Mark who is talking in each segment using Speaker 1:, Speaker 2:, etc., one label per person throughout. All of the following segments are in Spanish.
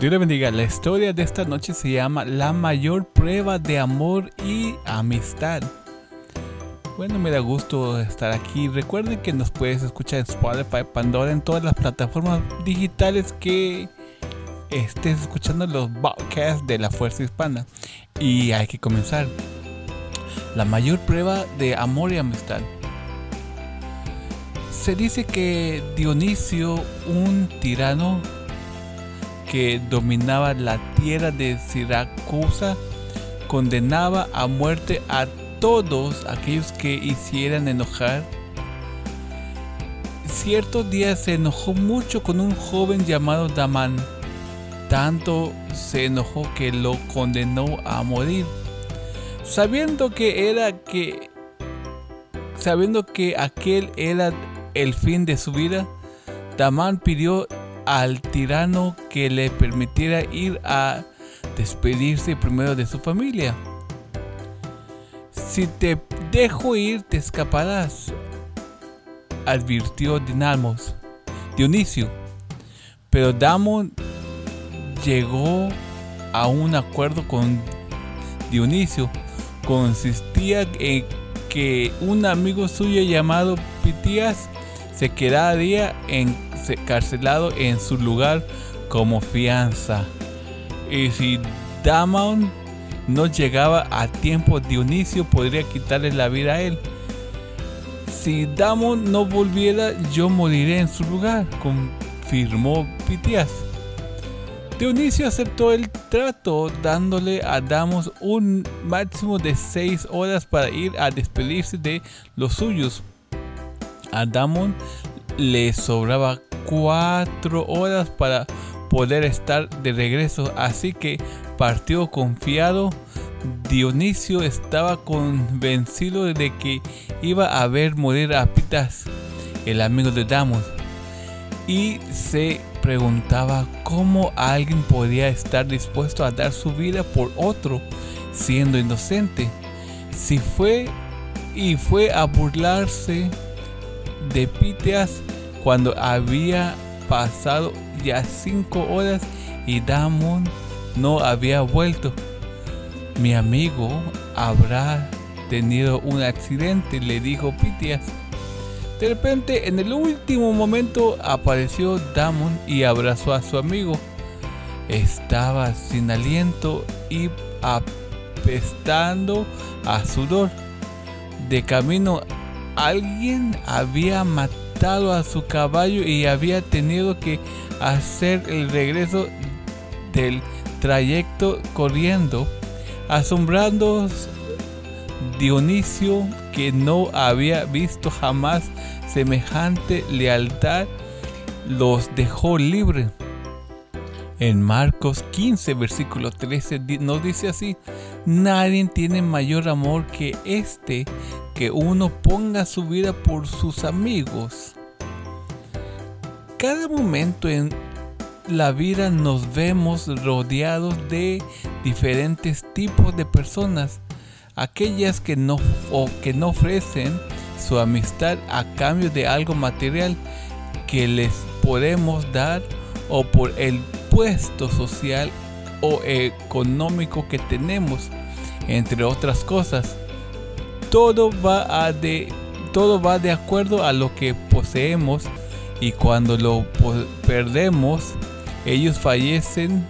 Speaker 1: Dios le bendiga. La historia de esta noche se llama La mayor prueba de amor y amistad. Bueno, me da gusto estar aquí. Recuerden que nos puedes escuchar en Spotify, Pandora, en todas las plataformas digitales que estés escuchando los podcasts de la Fuerza Hispana. Y hay que comenzar. La mayor prueba de amor y amistad. Se dice que Dionisio, un tirano que dominaba la tierra de Siracusa, condenaba a muerte a todos aquellos que hicieran enojar. Cierto día se enojó mucho con un joven llamado Damán. Tanto se enojó que lo condenó a morir. Sabiendo que era que sabiendo que aquel era el fin de su vida, Damán pidió al tirano que le permitiera ir a despedirse primero de su familia. Si te dejo ir, te escaparás, advirtió Dinamos, Dionisio. Pero Damon llegó a un acuerdo con Dionisio. Consistía en que un amigo suyo llamado Pitías se quedaría encarcelado en su lugar como fianza. Y si Damon no llegaba a tiempo, Dionisio podría quitarle la vida a él. Si Damon no volviera, yo moriré en su lugar, confirmó Pitias. Dionisio aceptó el trato, dándole a Damos un máximo de seis horas para ir a despedirse de los suyos. A Damon le sobraba cuatro horas para poder estar de regreso, así que partió confiado. Dionisio estaba convencido de que iba a ver morir a Pitas, el amigo de Damos, y se preguntaba cómo alguien podía estar dispuesto a dar su vida por otro siendo inocente. Si fue y fue a burlarse de Pitas cuando había pasado ya cinco horas y Damon no había vuelto. Mi amigo habrá tenido un accidente, le dijo Pitias. De repente, en el último momento, apareció Damon y abrazó a su amigo. Estaba sin aliento y apestando a sudor. De camino, alguien había matado a su caballo y había tenido que hacer el regreso del trayecto corriendo, asombrando Dionisio que no había visto jamás semejante lealtad, los dejó libres. En Marcos 15, versículo 13 nos dice así, nadie tiene mayor amor que este, que uno ponga su vida por sus amigos. Cada momento en la vida nos vemos rodeados de diferentes tipos de personas, aquellas que no, o que no ofrecen su amistad a cambio de algo material que les podemos dar o por el puesto social o económico que tenemos, entre otras cosas. Todo va, de, todo va de acuerdo a lo que poseemos y cuando lo perdemos, ellos fallecen,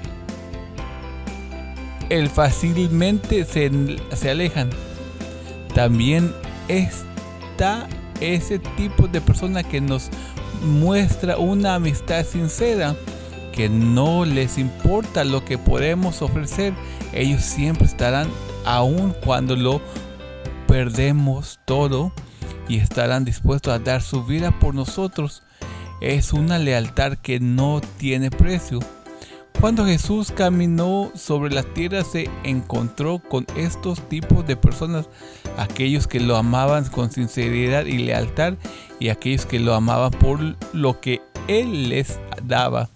Speaker 1: el fácilmente se, se alejan. También está ese tipo de persona que nos muestra una amistad sincera, que no les importa lo que podemos ofrecer, ellos siempre estarán aun cuando lo perdemos todo y estarán dispuestos a dar su vida por nosotros es una lealtad que no tiene precio. Cuando Jesús caminó sobre la tierra se encontró con estos tipos de personas, aquellos que lo amaban con sinceridad y lealtad y aquellos que lo amaban por lo que Él les daba.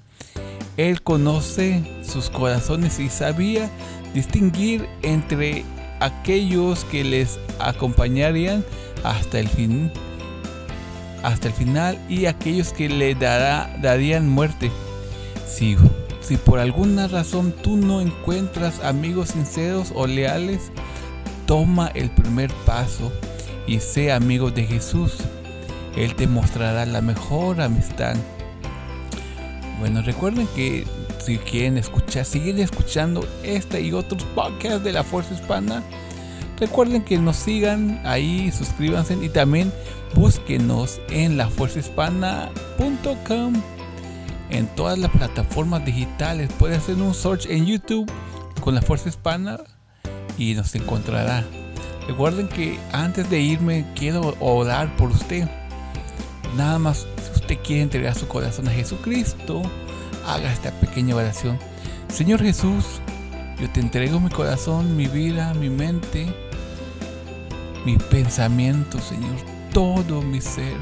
Speaker 1: Él conoce sus corazones y sabía distinguir entre aquellos que les acompañarían hasta el fin hasta el final y aquellos que le darían muerte. Si Si por alguna razón tú no encuentras amigos sinceros o leales, toma el primer paso y sé amigo de Jesús. Él te mostrará la mejor amistad. Bueno, recuerden que si quieren escuchar, seguir escuchando este y otros podcasts de la Fuerza Hispana, recuerden que nos sigan ahí, suscríbanse y también búsquenos en lafuerzahispana.com en todas las plataformas digitales. Puede hacer un search en YouTube con la Fuerza Hispana y nos encontrará. Recuerden que antes de irme quiero orar por usted. Nada más si usted quiere entregar su corazón a Jesucristo, haga esta pequeña oración. Señor Jesús, yo te entrego mi corazón, mi vida, mi mente, mi pensamiento, Señor, todo mi ser.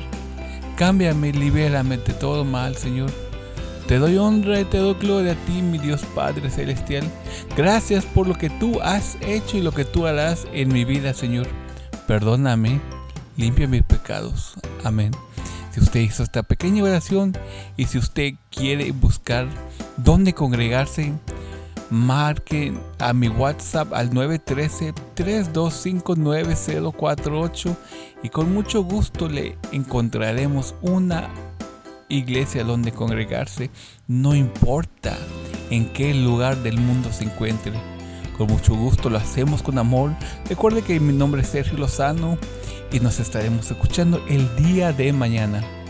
Speaker 1: Cámbiame, libérame de todo mal, Señor. Te doy honra y te doy gloria a ti, mi Dios Padre Celestial. Gracias por lo que tú has hecho y lo que tú harás en mi vida, Señor. Perdóname, limpia mis pecados. Amén. Si usted hizo esta pequeña oración y si usted quiere buscar dónde congregarse, marque a mi WhatsApp al 913-3259-048 y con mucho gusto le encontraremos una iglesia donde congregarse, no importa en qué lugar del mundo se encuentre. Con mucho gusto lo hacemos con amor. Recuerde que mi nombre es Sergio Lozano y nos estaremos escuchando el día de mañana.